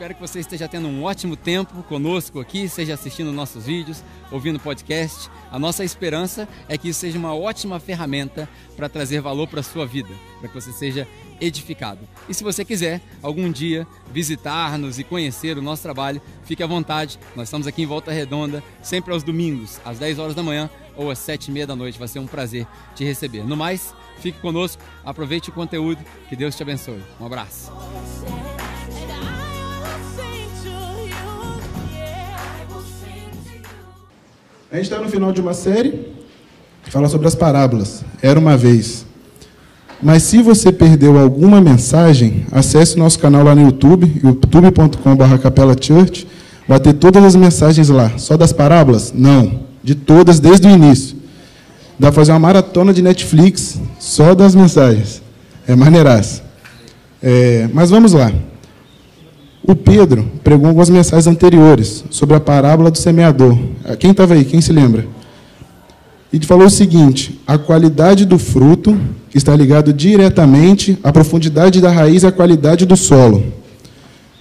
espero que você esteja tendo um ótimo tempo conosco aqui, seja assistindo nossos vídeos, ouvindo podcast. A nossa esperança é que isso seja uma ótima ferramenta para trazer valor para a sua vida, para que você seja edificado. E se você quiser algum dia visitar-nos e conhecer o nosso trabalho, fique à vontade. Nós estamos aqui em Volta Redonda, sempre aos domingos, às 10 horas da manhã ou às 7 e meia da noite. Vai ser um prazer te receber. No mais, fique conosco, aproveite o conteúdo, que Deus te abençoe. Um abraço. A gente está no final de uma série que fala sobre as parábolas. Era uma vez. Mas se você perdeu alguma mensagem, acesse nosso canal lá no YouTube, youtube.com.br Capela Church. Vai ter todas as mensagens lá. Só das parábolas? Não. De todas, desde o início. Dá para fazer uma maratona de Netflix só das mensagens. É maneiraço. É, mas vamos lá. O Pedro pregou algumas mensagens anteriores sobre a parábola do semeador. Quem estava aí? Quem se lembra? E falou o seguinte: a qualidade do fruto está ligado diretamente à profundidade da raiz e à qualidade do solo.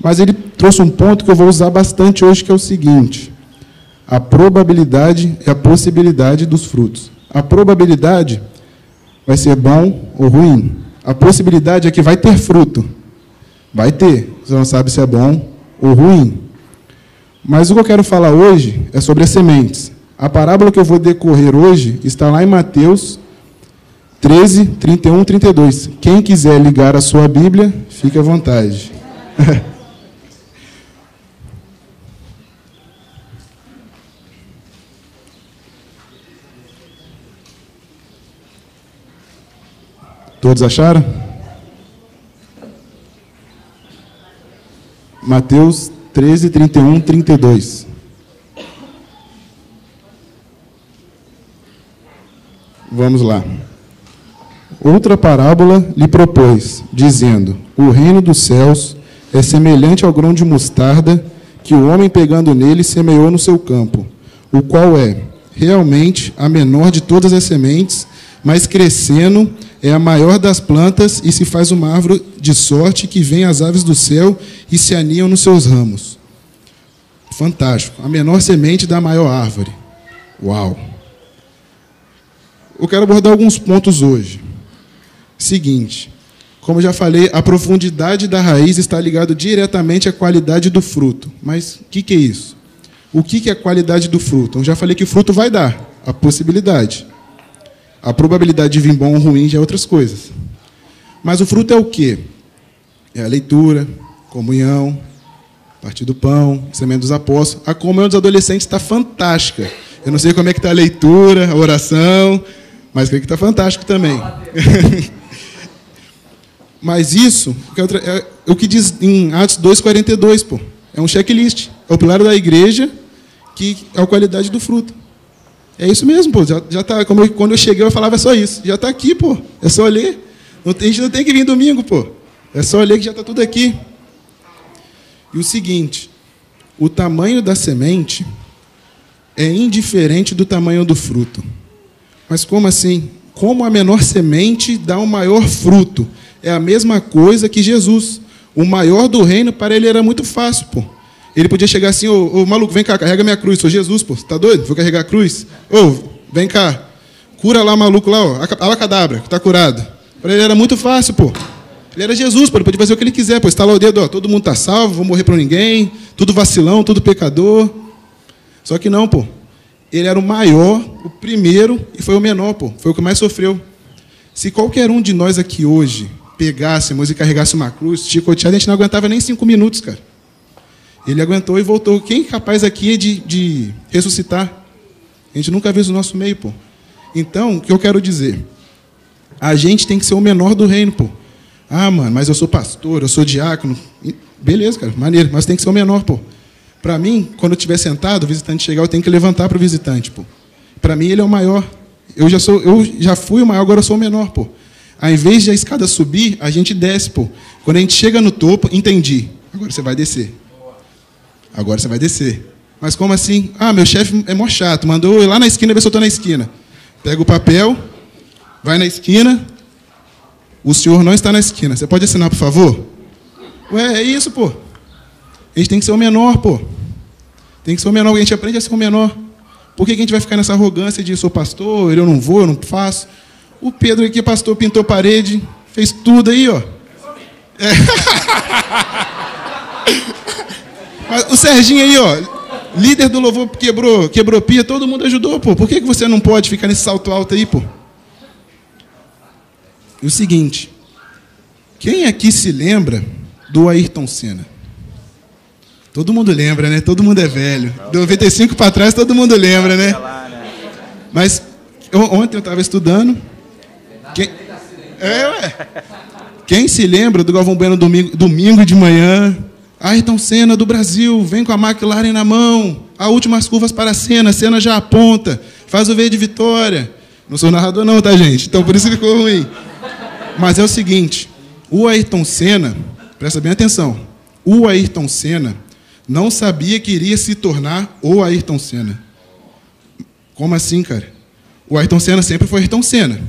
Mas ele trouxe um ponto que eu vou usar bastante hoje, que é o seguinte: a probabilidade e a possibilidade dos frutos. A probabilidade vai ser bom ou ruim. A possibilidade é que vai ter fruto. Vai ter. Você não sabe se é bom ou ruim. Mas o que eu quero falar hoje é sobre as sementes. A parábola que eu vou decorrer hoje está lá em Mateus 13, 31, 32. Quem quiser ligar a sua Bíblia, fique à vontade. Todos acharam? Mateus 13, 31, 32. Vamos lá. Outra parábola lhe propôs, dizendo: O reino dos céus é semelhante ao grão de mostarda que o homem, pegando nele, semeou no seu campo, o qual é realmente a menor de todas as sementes, mas crescendo é a maior das plantas e se faz uma árvore de sorte que vem as aves do céu e se aninham nos seus ramos. Fantástico. A menor semente da maior árvore. Uau! Eu quero abordar alguns pontos hoje. Seguinte, como já falei, a profundidade da raiz está ligada diretamente à qualidade do fruto. Mas o que, que, é isso? O que, que é a qualidade do fruto? Eu já falei que o fruto vai dar, a possibilidade. A probabilidade de vir bom ou ruim já é outras coisas. Mas o fruto é o quê? É a leitura, comunhão, partir do pão, semente dos apóstolos. A comunhão dos adolescentes está fantástica. Eu não sei como é que está a leitura, a oração, mas creio que está fantástico também. Mas isso é o que diz em Atos 2,42, pô. É um checklist. É o pilar da igreja que é a qualidade do fruto. É isso mesmo, pô. Já, já tá, eu, quando eu cheguei, eu falava só isso. Já está aqui, pô. É só ler. Não, a gente não tem que vir domingo, pô. É só ler que já está tudo aqui. E o seguinte: o tamanho da semente é indiferente do tamanho do fruto. Mas como assim? Como a menor semente dá um maior fruto? é a mesma coisa que Jesus. O maior do reino, para ele era muito fácil, pô. Ele podia chegar assim, ô, ô maluco, vem cá, carrega minha cruz. Sou Jesus, pô. Tá doido? Vou carregar a cruz? Ô, vem cá. Cura lá o maluco lá, ó. Alacadabra, que tá curado. Para ele era muito fácil, pô. Ele era Jesus, pô. Ele podia fazer o que ele quiser, pô. Estalar o dedo, ó. Todo mundo tá salvo, vou morrer para ninguém. Tudo vacilão, tudo pecador. Só que não, pô. Ele era o maior, o primeiro e foi o menor, pô. Foi o que mais sofreu. Se qualquer um de nós aqui hoje pegássemos e carregássemos uma cruz, chicoteado, a gente não aguentava nem cinco minutos, cara. Ele aguentou e voltou. Quem é capaz aqui de, de ressuscitar? A gente nunca viu o nosso meio, pô. Então, o que eu quero dizer? A gente tem que ser o menor do reino, pô. Ah, mano, mas eu sou pastor, eu sou diácono. Beleza, cara, maneiro, mas tem que ser o menor, pô. Para mim, quando eu estiver sentado, o visitante chegar, eu tenho que levantar para o visitante, pô. Para mim, ele é o maior. Eu já sou, eu já fui o maior, agora eu sou o menor, pô. Ao invés de a escada subir, a gente desce, pô. Quando a gente chega no topo, entendi. Agora você vai descer. Agora você vai descer. Mas como assim? Ah, meu chefe é mó chato. Mandou eu ir lá na esquina ver se eu estou na esquina. Pega o papel, vai na esquina. O senhor não está na esquina. Você pode assinar, por favor? Ué, é isso, pô. A gente tem que ser o menor, pô. Tem que ser o menor, a gente aprende a ser o menor. Por que, a gente vai ficar nessa arrogância de sou pastor, eu não vou, eu não faço? O Pedro aqui, pastor, pintou parede, fez tudo aí, ó. É. o Serginho aí, ó, líder do louvor quebrou, quebrou pia, todo mundo ajudou, pô. Por que, que você não pode ficar nesse salto alto aí, pô? E o seguinte, quem aqui se lembra do Ayrton Senna? Todo mundo lembra, né? Todo mundo é velho. De 95 para trás, todo mundo lembra, né? Mas ontem eu estava estudando. Quem... É, ué. Quem se lembra do Galvão Bueno domingo, domingo de manhã? Ayrton Senna do Brasil, vem com a McLaren na mão. A últimas curvas para a Senna, Senna já aponta. Faz o V de vitória. Não sou narrador não, tá, gente? Então por isso ficou ruim. Mas é o seguinte, o Ayrton Senna, presta bem atenção. O Ayrton Senna não sabia que iria se tornar o Ayrton Senna. Como assim, cara? O Ayrton Senna sempre foi Ayrton Senna.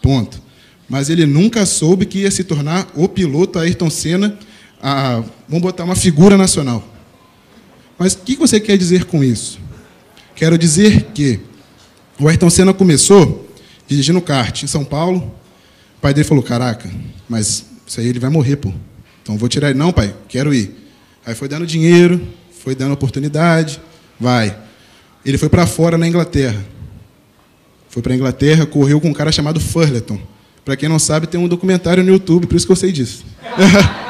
Ponto. Mas ele nunca soube que ia se tornar o piloto Ayrton Senna, a, vamos botar uma figura nacional. Mas o que você quer dizer com isso? Quero dizer que o Ayrton Senna começou dirigindo kart em São Paulo. O pai dele falou: Caraca, mas isso aí ele vai morrer, pô. Então vou tirar ele. Não, pai, quero ir. Aí foi dando dinheiro, foi dando oportunidade, vai. Ele foi para fora na Inglaterra. Foi para a Inglaterra, correu com um cara chamado Furleton. Para quem não sabe, tem um documentário no YouTube, por isso que eu sei disso.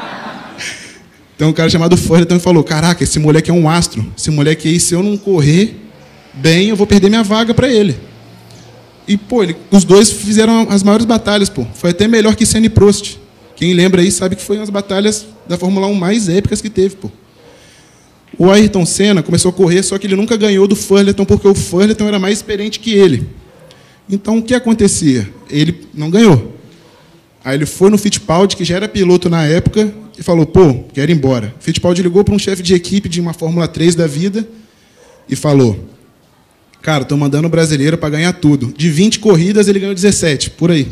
tem um cara chamado Furleton e falou: Caraca, esse moleque é um astro. Esse moleque aí, se eu não correr bem, eu vou perder minha vaga para ele. E, pô, ele, os dois fizeram as maiores batalhas, pô. Foi até melhor que Senna e Prost. Quem lembra aí sabe que foi uma das batalhas da Fórmula 1 mais épicas que teve, pô. O Ayrton Senna começou a correr, só que ele nunca ganhou do Furleton, porque o Furleton era mais experiente que ele. Então, o que acontecia? Ele não ganhou. Aí ele foi no Fittipaldi, que já era piloto na época, e falou, pô, quero ir embora. Fittipaldi ligou para um chefe de equipe de uma Fórmula 3 da vida e falou, cara, estou mandando o brasileiro para ganhar tudo. De 20 corridas, ele ganhou 17, por aí.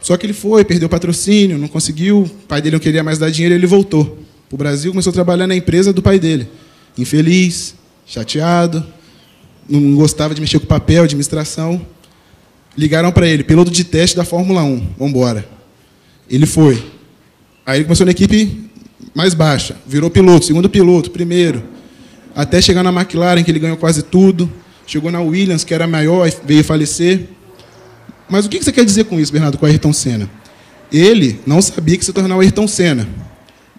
Só que ele foi, perdeu patrocínio, não conseguiu, o pai dele não queria mais dar dinheiro, ele voltou para o Brasil, começou a trabalhar na empresa do pai dele. Infeliz, chateado, não gostava de mexer com papel, administração. Ligaram para ele, piloto de teste da Fórmula 1, vamos embora. Ele foi. Aí ele começou na equipe mais baixa, virou piloto, segundo piloto, primeiro, até chegar na McLaren, que ele ganhou quase tudo. Chegou na Williams, que era maior, veio falecer. Mas o que você quer dizer com isso, Bernardo, com o Ayrton Senna? Ele não sabia que se tornar o Ayrton Senna,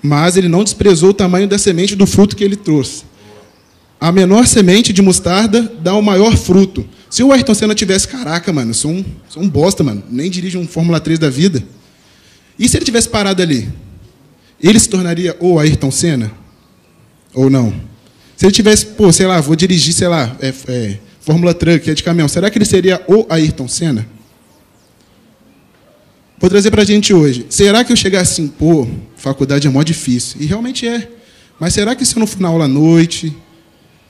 mas ele não desprezou o tamanho da semente do fruto que ele trouxe. A menor semente de mostarda dá o maior fruto. Se o Ayrton Senna tivesse, caraca, mano, sou um, sou um bosta, mano, nem dirige um Fórmula 3 da vida. E se ele tivesse parado ali? Ele se tornaria o Ayrton Senna? Ou não? Se ele tivesse, pô, sei lá, vou dirigir, sei lá, é, é, Fórmula Truck, é de caminhão, será que ele seria o Ayrton Senna? Vou trazer para a gente hoje. Será que eu chegar assim, pô, faculdade é mó difícil? E realmente é. Mas será que se eu não for na aula à noite?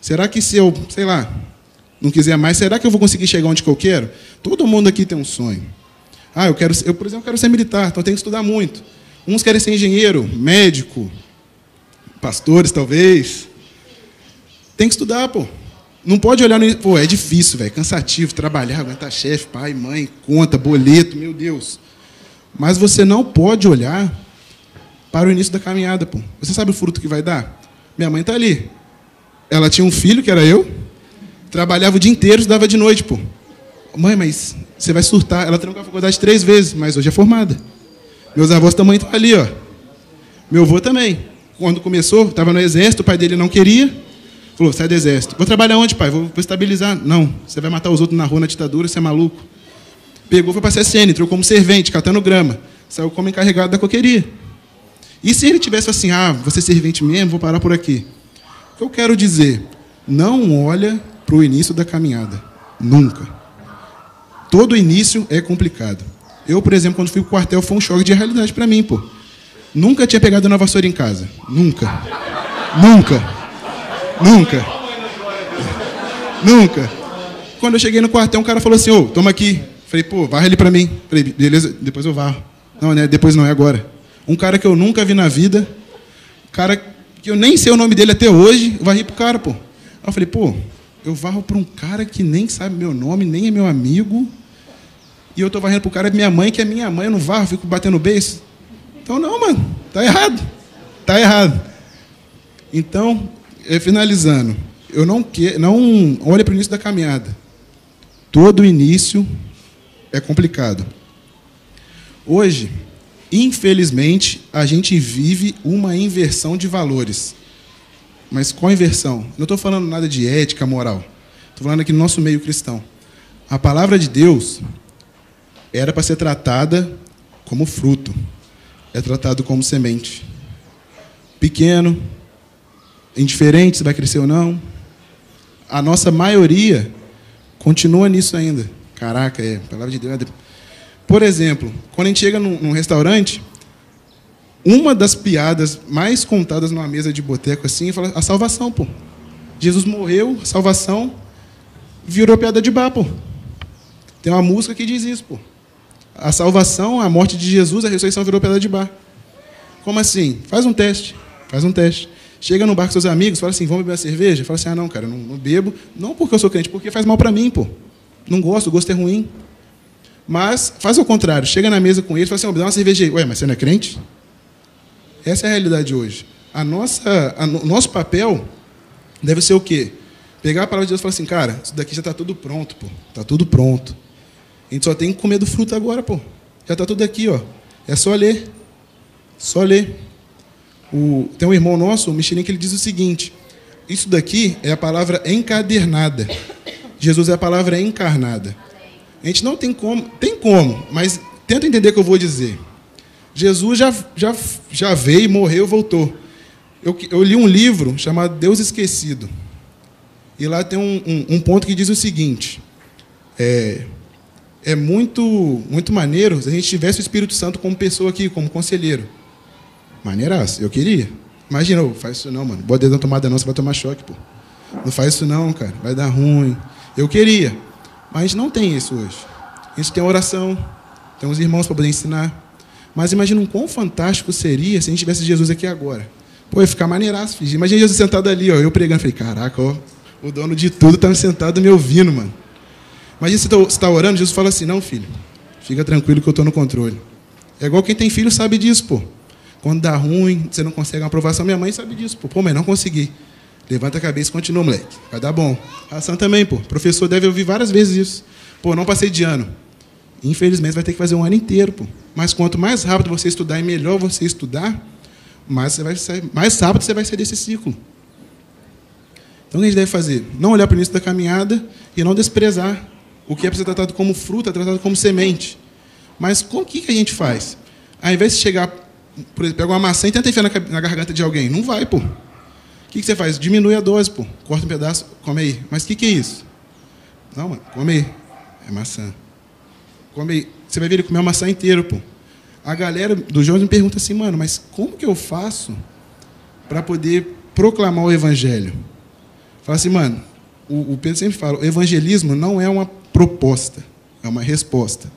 Será que se eu, sei lá, não quiser mais, será que eu vou conseguir chegar onde que eu quero? Todo mundo aqui tem um sonho. Ah, eu quero, eu por exemplo, quero ser militar, então eu tenho que estudar muito. Uns querem ser engenheiro, médico, pastores talvez. Tem que estudar, pô. Não pode olhar no. Pô, é difícil, velho. Cansativo, trabalhar, aguentar chefe, pai, mãe, conta, boleto, meu Deus. Mas você não pode olhar para o início da caminhada, pô. Você sabe o fruto que vai dar? Minha mãe está ali. Ela tinha um filho, que era eu, trabalhava o dia inteiro, estudava de noite, pô. Mãe, mas você vai surtar. Ela trancou a faculdade três vezes, mas hoje é formada. Meus avós também estão ali, ó. Meu avô também. Quando começou, estava no exército, o pai dele não queria. Falou, sai do exército. Vou trabalhar onde, pai? Vou, vou estabilizar. Não, você vai matar os outros na rua na ditadura, você é maluco. Pegou, foi para a CSN, entrou como servente, catando grama. Saiu como encarregado da coqueria. E se ele tivesse assim, ah, você é servente mesmo, vou parar por aqui. O que eu quero dizer? Não olha para o início da caminhada. Nunca. Todo início é complicado. Eu, por exemplo, quando fui para o quartel, foi um choque de realidade para mim, pô. Nunca tinha pegado uma vassoura em casa. Nunca. Nunca. Nunca. Nunca. Quando eu cheguei no quartel, um cara falou assim, ô, toma aqui. Falei, pô, varre ali para mim. Falei, beleza, depois eu varro. Não, né? Depois não, é agora. Um cara que eu nunca vi na vida, cara que eu nem sei o nome dele até hoje, varri pro cara, pô. Aí eu falei, pô, eu varro para um cara que nem sabe meu nome, nem é meu amigo, e eu tô varrendo pro cara, é minha mãe, que é minha mãe, eu não varro, fico batendo beijo. Então, não, mano, tá errado. Tá errado. Então, eh, finalizando, eu não quero, não olhe para o início da caminhada. Todo início é complicado. Hoje, infelizmente, a gente vive uma inversão de valores. Mas qual inversão? Não estou falando nada de ética, moral. Estou falando aqui no nosso meio cristão. A palavra de Deus era para ser tratada como fruto. É tratado como semente. Pequeno, indiferente se vai crescer ou não. A nossa maioria continua nisso ainda. Caraca, é, a palavra de Deus é por exemplo, quando a gente chega num, num restaurante, uma das piadas mais contadas numa mesa de boteco assim é a salvação, pô. Jesus morreu, salvação virou piada de bar, pô. Tem uma música que diz isso, pô. A salvação, a morte de Jesus, a ressurreição virou piada de bar. Como assim? Faz um teste. Faz um teste. Chega no bar com seus amigos, fala assim, vamos beber uma cerveja? Fala assim, ah, não, cara, não, não bebo. Não porque eu sou crente, porque faz mal para mim, pô. Não gosto, o gosto é ruim. Mas faz ao contrário, chega na mesa com ele e fala assim, oh, dá uma cerveja aí. Ué, mas você não é crente? Essa é a realidade hoje. A nossa, a, o nosso papel deve ser o quê? Pegar a palavra de Deus e falar assim, cara, isso daqui já está tudo pronto, pô. Está tudo pronto. A gente só tem que comer do fruto agora, pô. Já está tudo aqui, ó. É só ler. Só ler. O, tem um irmão nosso, o Michelin, que ele diz o seguinte: Isso daqui é a palavra encadernada. Jesus é a palavra encarnada. A gente não tem como, tem como, mas tenta entender o que eu vou dizer. Jesus já, já, já veio, morreu, voltou. Eu, eu li um livro chamado Deus Esquecido. E lá tem um, um, um ponto que diz o seguinte: é, é muito, muito maneiro se a gente tivesse o Espírito Santo como pessoa aqui, como conselheiro. Maneiraço, eu queria. Imagina, oh, faz isso não, mano. Bota dedo na tomada não, você vai tomar choque, pô. Não faz isso não, cara. Vai dar ruim. Eu queria. Mas a gente não tem isso hoje. A gente tem oração, tem os irmãos para poder ensinar. Mas imagina um quão fantástico seria se a gente tivesse Jesus aqui agora. Pô, ia ficar maneiraço, filho. Imagina Jesus sentado ali, ó, eu pregando. Falei, caraca, ó, o dono de tudo está sentado me ouvindo, mano. Imagina você está tá orando, Jesus fala assim, não, filho, fica tranquilo que eu estou no controle. É igual quem tem filho sabe disso, pô. Quando dá ruim, você não consegue uma aprovação, minha mãe sabe disso, pô. Pô, mas não consegui. Levanta a cabeça e continua, moleque. Vai dar bom. Ação também, pô. O professor deve ouvir várias vezes isso. Pô, não passei de ano. Infelizmente, vai ter que fazer um ano inteiro, pô. Mas quanto mais rápido você estudar e melhor você estudar, mais, você vai sair, mais rápido você vai sair desse ciclo. Então, o que a gente deve fazer? Não olhar para o início da caminhada e não desprezar. O que é para ser tratado como fruta, é tratado como semente. Mas o que, que a gente faz? Ao invés de chegar, por exemplo, pegar uma maçã e tentar enfiar na, garganta de alguém, não vai, pô que, que você faz? Diminui a dose, pô. Corta um pedaço, come aí. Mas o que, que é isso? Não, mano, come aí. É maçã. Come. Você vai ver ele comer a maçã inteira, pô. A galera do Jones me pergunta assim, mano, mas como que eu faço para poder proclamar o evangelho? Fala assim, mano, o, o Pedro sempre fala, o evangelismo não é uma proposta, é uma resposta.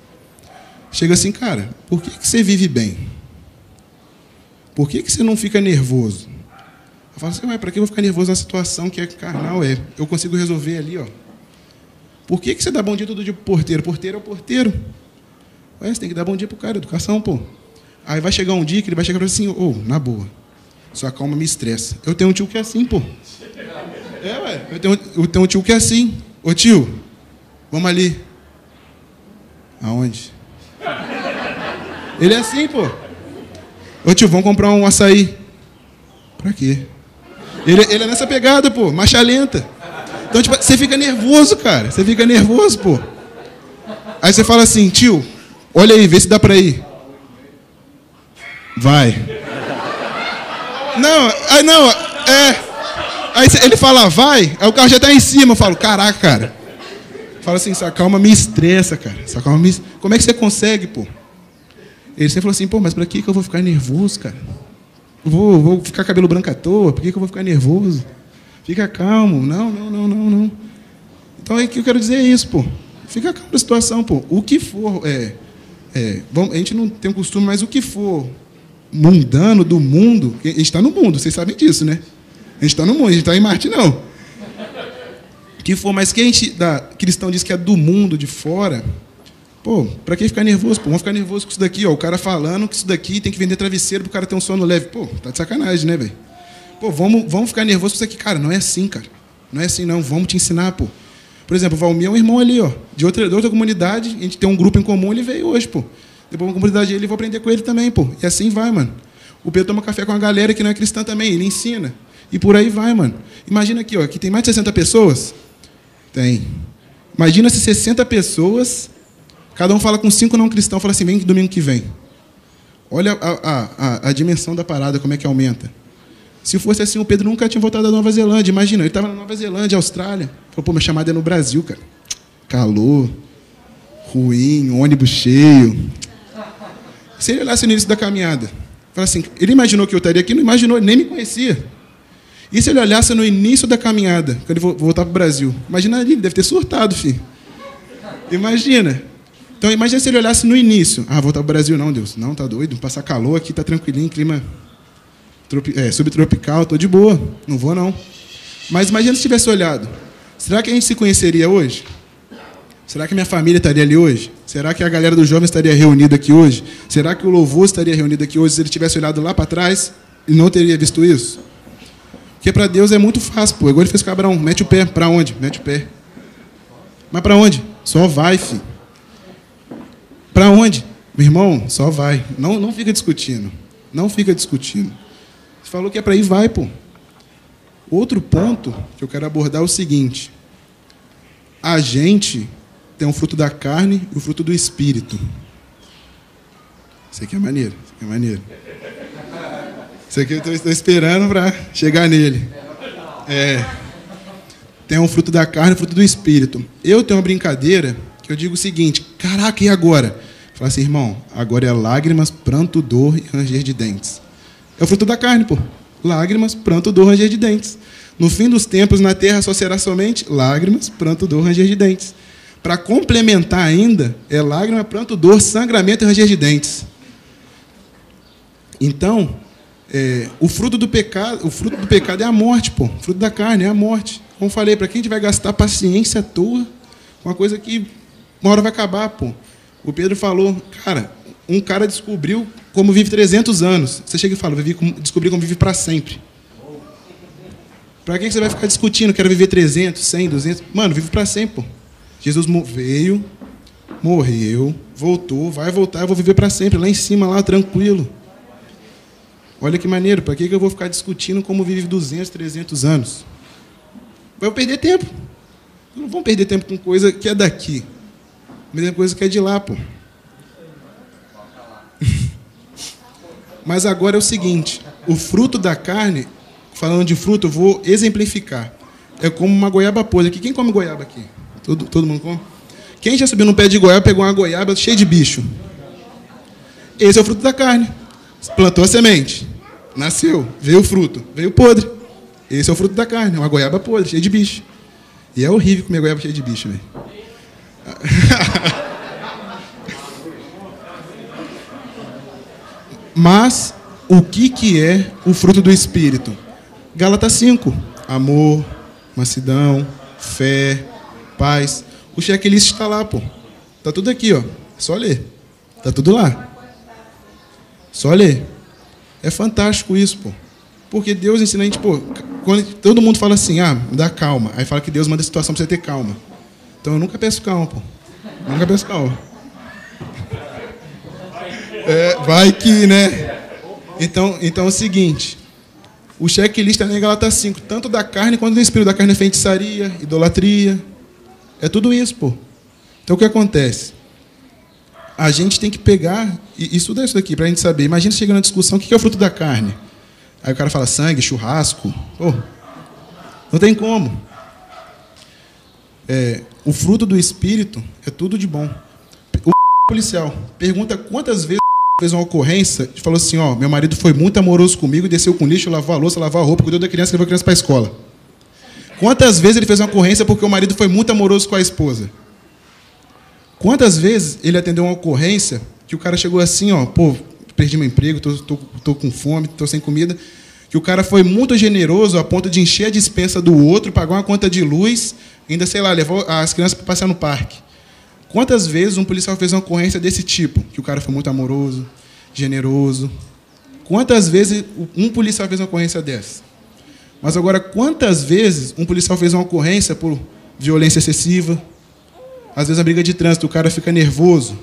Chega assim, cara, por que, que você vive bem? Por que, que você não fica nervoso? Eu falo assim, mas para que eu vou ficar nervoso na situação que é carnal? É, eu consigo resolver ali, ó. Por que, que você dá bom dia todo dia pro porteiro? Porteiro é o porteiro. Ué, você tem que dar bom dia pro cara, educação, pô. Aí vai chegar um dia que ele vai chegar assim, ô, oh, na boa, sua calma me estressa. Eu tenho um tio que é assim, pô. É, ué, eu tenho, eu tenho um tio que é assim. Ô tio, vamos ali. Aonde? Ele é assim, pô. Ô tio, vamos comprar um açaí. Pra quê? Ele, ele é nessa pegada, pô, marcha lenta. Então, tipo, você fica nervoso, cara. Você fica nervoso, pô. Aí você fala assim, tio, olha aí, vê se dá pra ir. Vai. Não, aí não, é. Aí ele fala, vai, aí o carro já tá em cima. Eu falo, caraca, cara. Fala assim, essa calma me estressa, cara. Essa calma me... Como é que você consegue, pô? Ele sempre falou assim, pô, mas pra que, que eu vou ficar nervoso, cara? Vou, vou ficar cabelo branco à toa? Por que, que eu vou ficar nervoso? Fica calmo. Não, não, não, não, não. Então, é que eu quero dizer é isso, pô. Fica calmo na situação, pô. O que for, é, é, vamos, a gente não tem o costume, mas o que for mundano do mundo. A gente está no mundo, vocês sabem disso, né? A gente está no mundo, a gente está em Marte, não. Que for, mas quem a gente, da, cristão diz que é do mundo, de fora, pô, para que ficar nervoso? Pô, vamos ficar nervoso com isso daqui, ó. O cara falando que isso daqui tem que vender travesseiro pro cara ter um sono leve. Pô, tá de sacanagem, né, velho? Pô, vamos, vamos ficar nervoso com isso aqui. Cara, não é assim, cara. Não é assim, não. Vamos te ensinar, pô. Por exemplo, o Valmir é um irmão ali, ó, de outra, de outra comunidade, a gente tem um grupo em comum, ele veio hoje, pô. Depois uma comunidade ele, vou aprender com ele também, pô. E assim vai, mano. O Pedro toma café com a galera que não é cristã também, ele ensina. E por aí vai, mano. Imagina aqui, ó, aqui tem mais de 60 pessoas. Tem. Imagina se 60 pessoas, cada um fala com cinco não cristãos, fala assim, vem domingo que vem. Olha a, a, a, a dimensão da parada, como é que aumenta. Se fosse assim, o Pedro nunca tinha voltado da Nova Zelândia. Imagina, ele estava na Nova Zelândia, Austrália. Falou, pô, minha chamada é no Brasil, cara. Calor, ruim, ônibus cheio. Se ele olhasse no início da caminhada, fala assim, ele imaginou que eu estaria aqui, não imaginou, nem me conhecia. E se ele olhasse no início da caminhada, quando ele voltar para o Brasil? Imagina ali, ele deve ter surtado, filho. Imagina. Então, imagina se ele olhasse no início. Ah, voltar para o Brasil, não, Deus. Não, tá doido. Passar calor aqui, tá tranquilinho, clima é, subtropical, tô de boa. Não vou, não. Mas imagina se tivesse olhado. Será que a gente se conheceria hoje? Será que minha família estaria ali hoje? Será que a galera dos jovens estaria reunida aqui hoje? Será que o louvor estaria reunido aqui hoje se ele tivesse olhado lá para trás e não teria visto isso? Porque para Deus é muito fácil, pô. Igual ele fez com Abraão. Mete o pé. Para onde? Mete o pé. Mas para onde? Só vai, filho. Para onde? Meu irmão, só vai. Não, não fica discutindo. Não fica discutindo. Falou que é para ir, vai, pô. Outro ponto que eu quero abordar é o seguinte. A gente tem um fruto da carne e o fruto do espírito. Isso aqui é maneiro. Isso aqui é maneiro. Isso aqui eu estou esperando para chegar nele. É. Tem um fruto da carne e fruto do espírito. Eu tenho uma brincadeira que eu digo o seguinte: caraca, e agora? Fala assim, irmão, agora é lágrimas, pranto, dor e ranger de dentes. É o fruto da carne, pô. Lágrimas, pranto, dor, ranger de dentes. No fim dos tempos, na terra só será somente lágrimas, pranto, dor, ranger de dentes. Para complementar ainda, é lágrima, pranto, dor, sangramento e ranger de dentes. Então, é, o fruto do pecado, o fruto do pecado é a morte, pô. O fruto da carne é a morte. Como falei, para quem a gente vai gastar paciência à toa uma coisa que uma hora vai acabar, pô. O Pedro falou, cara, um cara descobriu como vive 300 anos. Você chega e fala, descobri como vive para sempre. Para que você vai ficar discutindo? Quero viver 300, 100, 200? Mano, vive para sempre, pô. Jesus veio, morreu, voltou, vai voltar, eu vou viver para sempre, lá em cima, lá, tranquilo. Olha que maneiro, para que eu vou ficar discutindo como vive 200, 300 anos? Vai perder tempo. Não vão perder tempo com coisa que é daqui. Mesma coisa que é de lá, pô. Mas agora é o seguinte: o fruto da carne, falando de fruto, eu vou exemplificar. É como uma goiaba podre. Quem come goiaba aqui? Todo, todo mundo come? Quem já subiu no pé de goiaba, pegou uma goiaba cheia de bicho? Esse é o fruto da carne. Plantou a semente, nasceu, veio o fruto, veio podre. Esse é o fruto da carne, uma goiaba podre, cheia de bicho. E é horrível comer goiaba cheia de bicho, velho. Mas o que, que é o fruto do Espírito? Gálatas 5. Amor, mansidão, fé, paz. O checklist está lá, pô. Está tudo aqui, ó. É só ler. Está tudo lá. Só ler. É fantástico isso, pô. Porque Deus ensina a gente, pô, quando todo mundo fala assim, ah, me dá calma. Aí fala que Deus manda a situação para você ter calma. Então eu nunca peço calma, pô. Nunca peço calma. É, vai que, né? Então, então é o seguinte. O checklist é em Galata 5, tanto da carne quanto do espírito. Da carne é feitiçaria, idolatria. É tudo isso, pô. Então o que acontece? a gente tem que pegar e estudar isso daqui para a gente saber. Imagina chegando na discussão, o que é o fruto da carne? Aí o cara fala sangue, churrasco. Pô, não tem como. É, o fruto do espírito é tudo de bom. O policial pergunta quantas vezes fez uma ocorrência e falou assim: ó, meu marido foi muito amoroso comigo, desceu com lixo, lavou a louça, lavou a roupa, cuidou da criança, levou a criança para a escola. Quantas vezes ele fez uma ocorrência porque o marido foi muito amoroso com a esposa? Quantas vezes ele atendeu uma ocorrência que o cara chegou assim, ó, pô, perdi meu emprego, tô, tô, tô com fome, tô sem comida. Que o cara foi muito generoso a ponto de encher a dispensa do outro, pagar uma conta de luz, ainda, sei lá, levou as crianças para passear no parque. Quantas vezes um policial fez uma ocorrência desse tipo? Que o cara foi muito amoroso, generoso. Quantas vezes um policial fez uma ocorrência dessa? Mas agora, quantas vezes um policial fez uma ocorrência por violência excessiva? Às vezes a briga de trânsito, o cara fica nervoso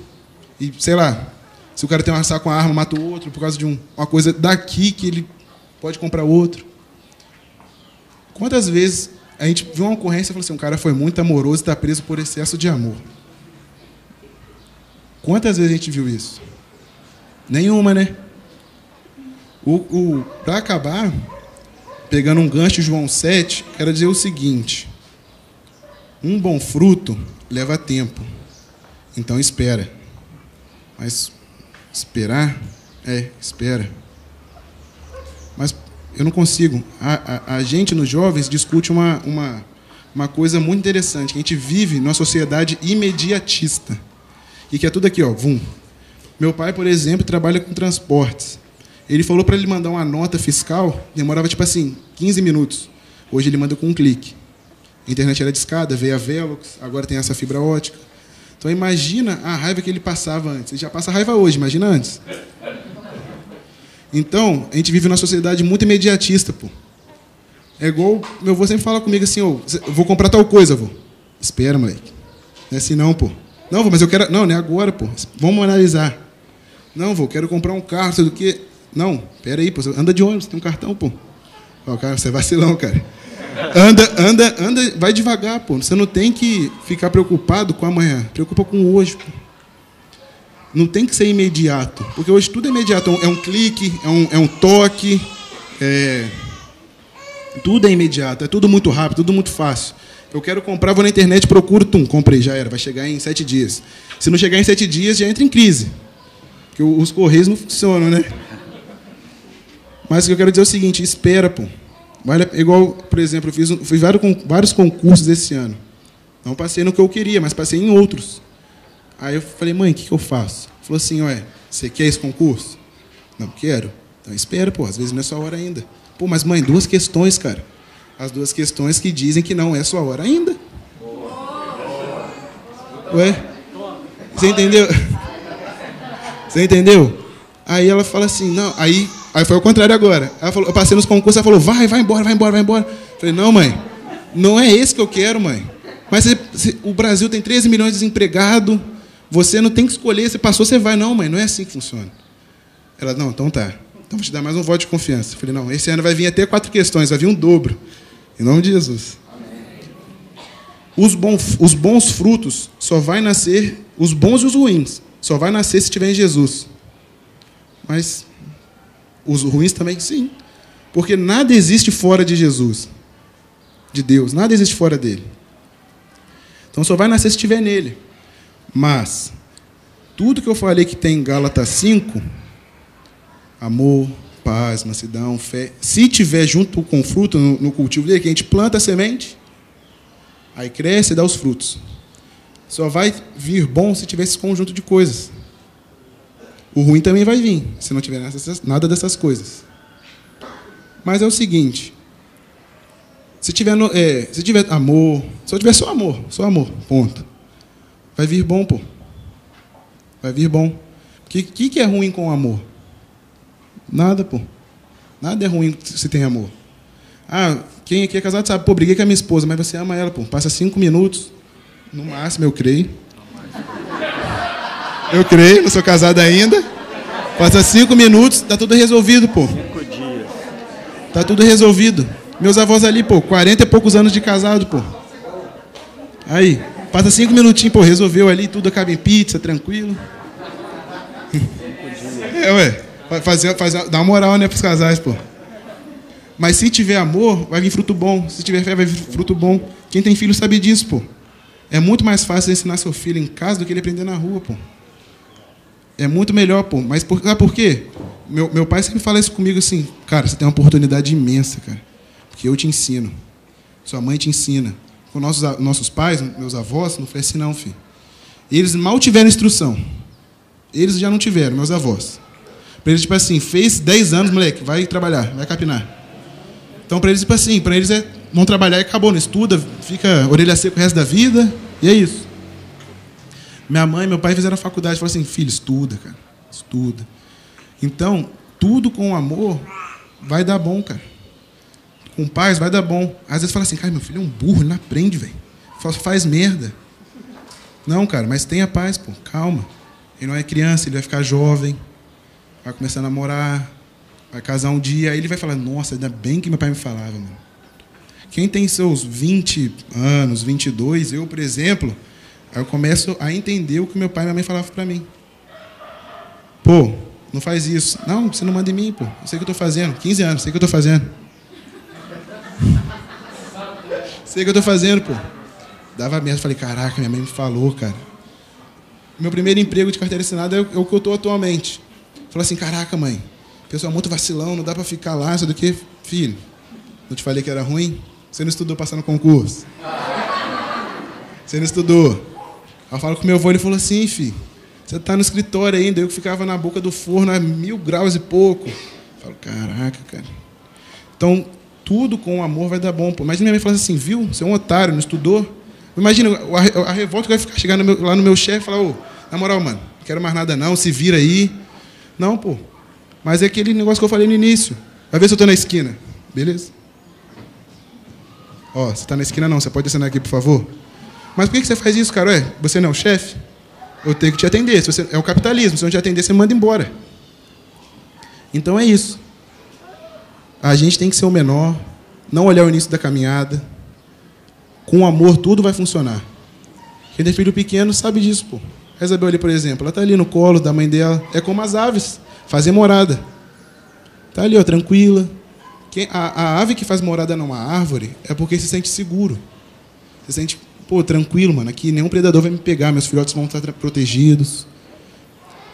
e, sei lá, se o cara tem uma arma com a arma, mata o outro por causa de um, uma coisa daqui que ele pode comprar outro. Quantas vezes a gente viu uma ocorrência e falou assim, um cara foi muito amoroso e está preso por excesso de amor? Quantas vezes a gente viu isso? Nenhuma, né? O, o Para acabar, pegando um gancho João 7, quero dizer o seguinte: um bom fruto leva tempo, então espera. Mas esperar, é, espera. Mas eu não consigo. A, a, a gente, nos jovens, discute uma, uma, uma coisa muito interessante: que a gente vive numa sociedade imediatista. E que é tudo aqui, ó, vum. Meu pai, por exemplo, trabalha com transportes. Ele falou para ele mandar uma nota fiscal, demorava tipo assim, 15 minutos. Hoje ele manda com um clique. A internet era discada, veio a Velox, agora tem essa fibra ótica. Então imagina a raiva que ele passava antes. Ele já passa raiva hoje, imagina antes. Então, a gente vive numa sociedade muito imediatista, pô. É igual meu avô sempre fala comigo assim, oh, vou comprar tal coisa, vô. Espera, moleque. Não é assim não, pô. Não, mas eu quero. Não, não é agora, pô. Vamos analisar. Não, vô, quero comprar um carro, sei do que. Não, pera aí, pô. Anda de ônibus, tem um cartão, pô. Ó, cara, você é vacilão, cara. Anda, anda, anda, vai devagar, pô. Você não tem que ficar preocupado com amanhã. Preocupa com hoje, pô. Não tem que ser imediato. Porque hoje tudo é imediato. É um clique, é um, é um toque. É... Tudo é imediato. É tudo muito rápido, tudo muito fácil. Eu quero comprar, vou na internet, procuro, tum, comprei, já era. Vai chegar em sete dias. Se não chegar em sete dias, já entra em crise. Porque os correios não funcionam, né? Mas o que eu quero dizer é o seguinte: espera, pô. Igual, por exemplo, eu fiz, fiz vários, vários concursos esse ano. Não passei no que eu queria, mas passei em outros. Aí eu falei, mãe, o que, que eu faço? Falou assim, ué, você quer esse concurso? Não, quero. Então espera, pô, às vezes não é sua hora ainda. Pô, mas mãe, duas questões, cara. As duas questões que dizem que não é sua hora ainda. Ué? Você entendeu? Você entendeu? Aí ela fala assim, não, aí Aí foi ao contrário agora. Ela falou, eu passei nos concursos, ela falou, vai, vai embora, vai embora, vai embora. Eu falei, não, mãe, não é esse que eu quero, mãe. Mas o Brasil tem 13 milhões de desempregados, você não tem que escolher, você passou, você vai. Não, mãe, não é assim que funciona. Ela, não, então tá. Então vou te dar mais um voto de confiança. Eu falei, não, esse ano vai vir até quatro questões, vai vir um dobro. Em nome de Jesus. Os bons, os bons frutos só vai nascer, os bons e os ruins, só vai nascer se tiver em Jesus. Mas os ruins também, sim. Porque nada existe fora de Jesus, de Deus. Nada existe fora dele. Então só vai nascer se estiver nele. Mas, tudo que eu falei que tem em Gálatas 5, amor, paz, mansidão, fé, se tiver junto com o fruto no, no cultivo dele, que a gente planta a semente, aí cresce e dá os frutos. Só vai vir bom se tiver esse conjunto de coisas. O ruim também vai vir, se não tiver nada dessas coisas. Mas é o seguinte: se tiver, é, se tiver amor, se tiver só amor, só amor, ponto. Vai vir bom, pô. Vai vir bom. O que, que, que é ruim com o amor? Nada, pô. Nada é ruim se tem amor. Ah, quem aqui é casado sabe, pô, briguei com a minha esposa, mas você ama ela, pô. Passa cinco minutos, no máximo, eu creio. Eu creio, não sou casado ainda. Passa cinco minutos, tá tudo resolvido, pô. Cinco dias. Tá tudo resolvido. Meus avós ali, pô, 40 e poucos anos de casado, pô. Aí, passa cinco minutinhos, pô, resolveu ali, tudo acaba em pizza, tranquilo. É, ué. Fazer, fazer, dá uma moral, né, pros casais, pô. Mas se tiver amor, vai vir fruto bom. Se tiver fé, vai vir fruto bom. Quem tem filho sabe disso, pô. É muito mais fácil ensinar seu filho em casa do que ele aprender na rua, pô. É muito melhor, pô. Mas por, sabe por quê? Meu, meu pai sempre fala isso comigo assim, cara, você tem uma oportunidade imensa, cara. Porque eu te ensino. Sua mãe te ensina. Com nossos, nossos pais, meus avós, não foi assim não, filho. Eles mal tiveram instrução. Eles já não tiveram, meus avós. Para eles, tipo assim, fez 10 anos, moleque, vai trabalhar, vai capinar. Então, para eles, tipo assim, para eles é vão trabalhar e acabou, não estuda, fica orelha seca o resto da vida, e é isso. Minha mãe e meu pai fizeram faculdade, falaram assim, filho, estuda, cara, estuda. Então, tudo com amor vai dar bom, cara. Com paz vai dar bom. Às vezes fala assim, cara, meu filho é um burro, ele não aprende, velho. Faz merda. Não, cara, mas tenha paz, pô, calma. Ele não é criança, ele vai ficar jovem, vai começar a namorar, vai casar um dia, aí ele vai falar, nossa, ainda bem que meu pai me falava, mano. Quem tem seus 20 anos, 22, eu, por exemplo, eu começo a entender o que meu pai e minha mãe falavam para mim. Pô, não faz isso. Não, você não manda em mim, pô. Eu sei o que eu estou fazendo. 15 anos, sei o que eu estou fazendo. sei o que eu estou fazendo, pô. Dava merda. Falei, caraca, minha mãe me falou, cara. Meu primeiro emprego de carteira assinada é o que eu estou atualmente. Falei assim, caraca, mãe. Pessoal muito vacilão, não dá para ficar lá, isso que Filho, não te falei que era ruim? Você não estudou passando concurso? Você não estudou? Eu falo com meu avô, ele falou assim, filho, você está no escritório ainda, eu ficava na boca do forno a mil graus e pouco. Eu falo, caraca, cara. Então, tudo com amor vai dar bom. Pô. Mas minha mãe fala assim, viu? Você é um otário, não estudou? Imagina a, a revolta que vai ficar chegar no meu, lá no meu chefe e falar, ô, na moral, mano, não quero mais nada não, se vira aí. Não, pô. Mas é aquele negócio que eu falei no início. Vai ver se eu estou na esquina. Beleza? Ó, você está na esquina não, você pode assinar aqui, por favor? Mas por que você faz isso, cara? Ué, você não é o chefe? Eu tenho que te atender. Se você, é o capitalismo. Se eu não te atender, você manda embora. Então é isso. A gente tem que ser o menor, não olhar o início da caminhada. Com amor, tudo vai funcionar. Quem tem filho pequeno sabe disso, pô. A Isabel ali, por exemplo, ela está ali no colo da mãe dela. É como as aves, fazem morada. Está ali, ó, tranquila. Quem, a, a ave que faz morada numa árvore é porque se sente seguro. Se sente pô, tranquilo, mano, aqui nenhum predador vai me pegar, meus filhotes vão estar protegidos.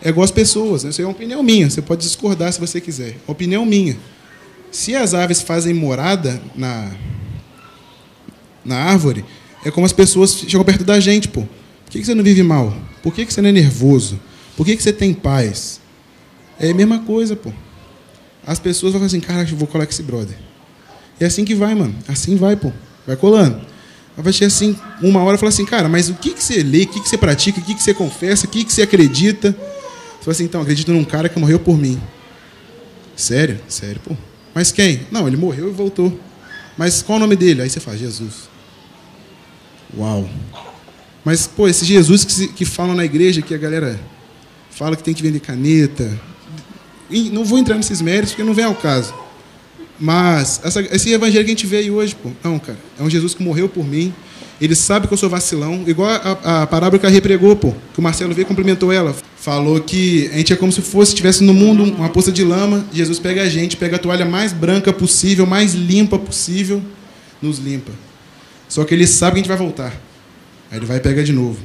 É igual as pessoas, né? isso é uma opinião minha, você pode discordar se você quiser. Opinião minha. Se as aves fazem morada na, na árvore, é como as pessoas chegam perto da gente, pô. Por que você não vive mal? Por que você não é nervoso? Por que você tem paz? É a mesma coisa, pô. As pessoas vão falar assim, cara, eu vou colar com esse brother. É assim que vai, mano. Assim vai, pô. Vai colando. Vai ser assim, uma hora, falar assim, cara, mas o que, que você lê, o que, que você pratica, o que, que você confessa, o que, que você acredita? Você fala assim, então, acredito num cara que morreu por mim. Sério? Sério, pô. Mas quem? Não, ele morreu e voltou. Mas qual o nome dele? Aí você fala, Jesus. Uau. Mas, pô, esse Jesus que, que falam na igreja, que a galera fala que tem que vender caneta. E não vou entrar nesses méritos, porque não vem ao caso. Mas essa, esse evangelho que a gente vê aí hoje, pô, não, cara, é um Jesus que morreu por mim. Ele sabe que eu sou vacilão, igual a, a parábola que a repregou, pô, que o Marcelo veio e cumprimentou ela. Falou que a gente é como se fosse, estivesse no mundo uma poça de lama, Jesus pega a gente, pega a toalha mais branca possível, mais limpa possível, nos limpa. Só que ele sabe que a gente vai voltar. Aí ele vai pegar de novo.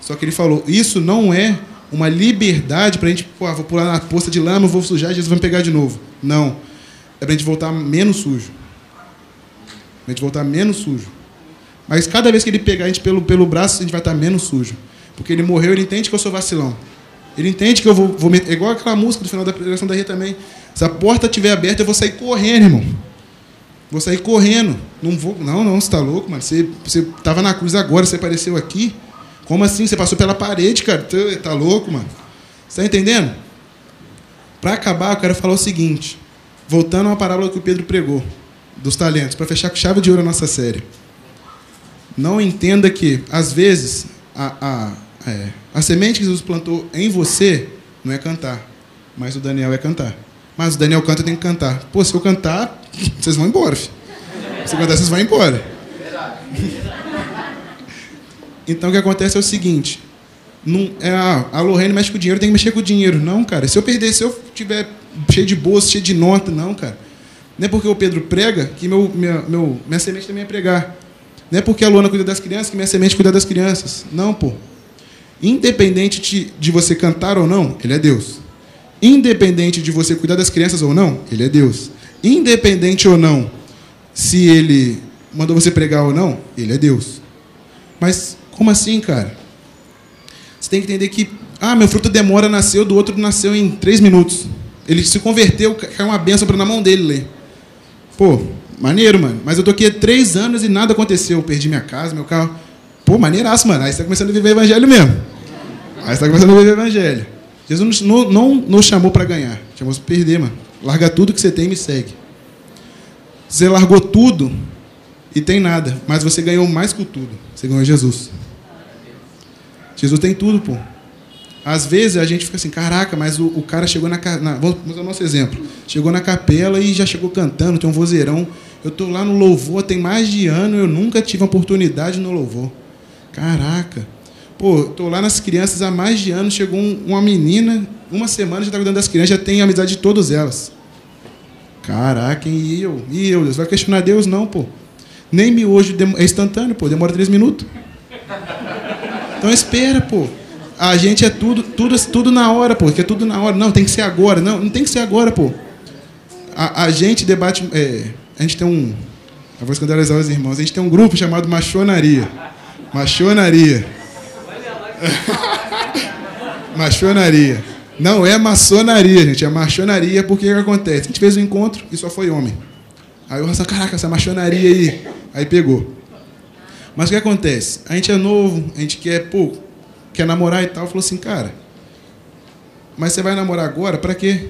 Só que ele falou, isso não é uma liberdade para a gente, pô, vou pular na poça de lama, vou sujar, Jesus vai me pegar de novo. Não é para a gente voltar menos sujo. Para a gente voltar menos sujo. Mas cada vez que ele pegar a gente pelo, pelo braço, a gente vai estar menos sujo. Porque ele morreu, ele entende que eu sou vacilão. Ele entende que eu vou, vou meter. É igual aquela música do final da pregação da Ria também. Se a porta estiver aberta, eu vou sair correndo, irmão. Vou sair correndo. Não vou. Não, não, você está louco, mano. Você, você tava na cruz agora, você apareceu aqui. Como assim? Você passou pela parede, cara. Tá louco, mano. Você tá entendendo? Para acabar, eu quero falar o seguinte. Voltando a uma parábola que o Pedro pregou, dos talentos, para fechar com chave de ouro a nossa série. Não entenda que, às vezes, a, a, é, a semente que Jesus plantou em você não é cantar, mas o Daniel é cantar. Mas o Daniel canta, tem que cantar. Pô, se eu cantar, vocês vão embora. Filho. Se cantar, vocês vão embora. Então o que acontece é o seguinte: não, é, ah, a Lorraine mexe com o dinheiro, tem que mexer com o dinheiro. Não, cara. Se eu perder, se eu tiver cheio de bolsa, cheio de nota, não, cara. Não é porque o Pedro prega que meu, minha, meu, minha semente também é pregar. Não é porque a Luana cuida das crianças que minha semente cuida das crianças. Não, pô. Independente de, de você cantar ou não, ele é Deus. Independente de você cuidar das crianças ou não, ele é Deus. Independente ou não, se ele mandou você pregar ou não, ele é Deus. Mas como assim, cara? Você tem que entender que, ah, meu fruto demora nasceu, do outro nasceu em três minutos. Ele se converteu, caiu uma benção na mão dele ler. Pô, maneiro, mano. Mas eu tô aqui há três anos e nada aconteceu. Eu perdi minha casa, meu carro. Pô, maneiraço, mano. Aí você tá começando a viver o evangelho mesmo. Aí você tá começando a viver o evangelho. Jesus não, não nos chamou para ganhar, chamou para perder, mano. Larga tudo que você tem e me segue. Você largou tudo e tem nada, mas você ganhou mais que tudo. Você ganhou Jesus. Jesus tem tudo, pô. Às vezes a gente fica assim, caraca, mas o, o cara chegou na, na. Vamos usar o nosso exemplo. Chegou na capela e já chegou cantando, tem um vozeirão. Eu estou lá no louvor, tem mais de ano, eu nunca tive oportunidade no louvor. Caraca. Pô, estou lá nas crianças há mais de ano, chegou um, uma menina, uma semana já está cuidando das crianças, já tem amizade de todas elas. Caraca, e eu? E eu? Deus vai questionar Deus? Não, pô. Nem miojo é instantâneo, pô, demora três minutos. Então espera, pô. A gente é tudo, tudo, tudo na hora, pô. Que é tudo na hora. Não, tem que ser agora. Não, não tem que ser agora, pô. A, a gente debate. É, a gente tem um. Eu vou escandalizar os irmãos. A gente tem um grupo chamado Machonaria. Machonaria. machonaria. Não é maçonaria, gente. É machonaria porque o que acontece? A gente fez um encontro e só foi homem. Aí o Raça, caraca, essa machonaria aí. Aí pegou. Mas o que acontece? A gente é novo, a gente quer, pô, quer namorar e tal. Falou assim, cara, mas você vai namorar agora? Para quê?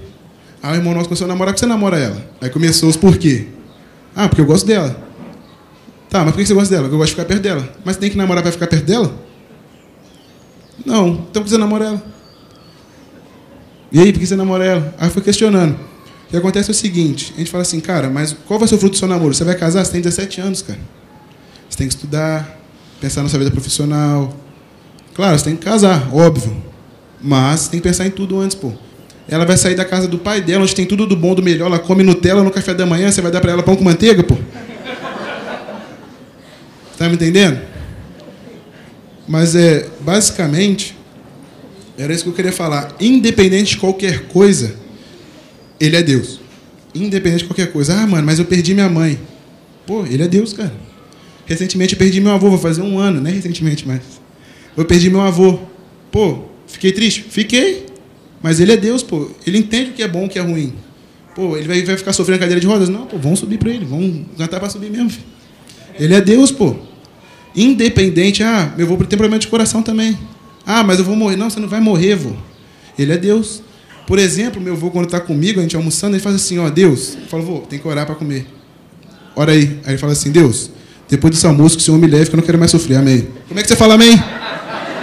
Aí o irmão nosso começou a namorar, porque você namora ela? Aí começou os porquê. Ah, porque eu gosto dela. Tá, mas por que você gosta dela? Porque eu gosto de ficar perto dela. Mas tem que namorar para ficar perto dela? Não, então por que você namora ela? E aí, por que você namora ela? Aí foi questionando. O que acontece é o seguinte, a gente fala assim, cara, mas qual vai ser o fruto do seu namoro? Você vai casar? Você tem 17 anos, cara. Você tem que estudar, pensar na sua vida profissional. Claro, você tem que casar, óbvio. Mas tem que pensar em tudo antes, pô. Ela vai sair da casa do pai dela, onde tem tudo do bom, do melhor. Ela come Nutella no café da manhã, você vai dar para ela pão com manteiga, pô? Tá me entendendo? Mas é, basicamente, era isso que eu queria falar. Independente de qualquer coisa, ele é Deus. Independente de qualquer coisa. Ah, mano, mas eu perdi minha mãe. Pô, ele é Deus, cara. Recentemente eu perdi meu avô, vou fazer um ano, né? Recentemente, mas. Eu perdi meu avô. Pô, fiquei triste? Fiquei. Mas ele é Deus, pô. Ele entende o que é bom e o que é ruim. Pô, ele vai, vai ficar sofrendo cadeira de rodas? Não, pô, vamos subir para ele. Vamos cantar para subir mesmo. Filho. Ele é Deus, pô. Independente, ah, meu avô tem problema de coração também. Ah, mas eu vou morrer. Não, você não vai morrer, vô. Ele é Deus. Por exemplo, meu avô, quando está comigo, a gente almoçando, ele faz assim, ó, Deus. Eu falo, vô, tem que orar para comer. Ora aí. Aí ele fala assim, Deus, depois desse almoço, que o Senhor me leve, que eu não quero mais sofrer. Amém. Como é que você fala amém?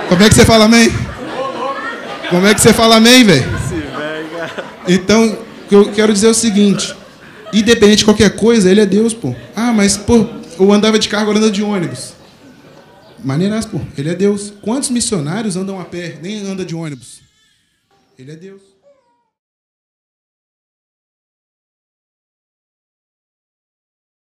Como é que você fala amém? Como é que você fala amém, velho? Então, eu quero dizer é o seguinte: independente de qualquer coisa, ele é Deus, pô. Ah, mas, pô, eu andava de carro, agora anda de ônibus. Maneiras, pô. Ele é Deus. Quantos missionários andam a pé, nem anda de ônibus? Ele é Deus.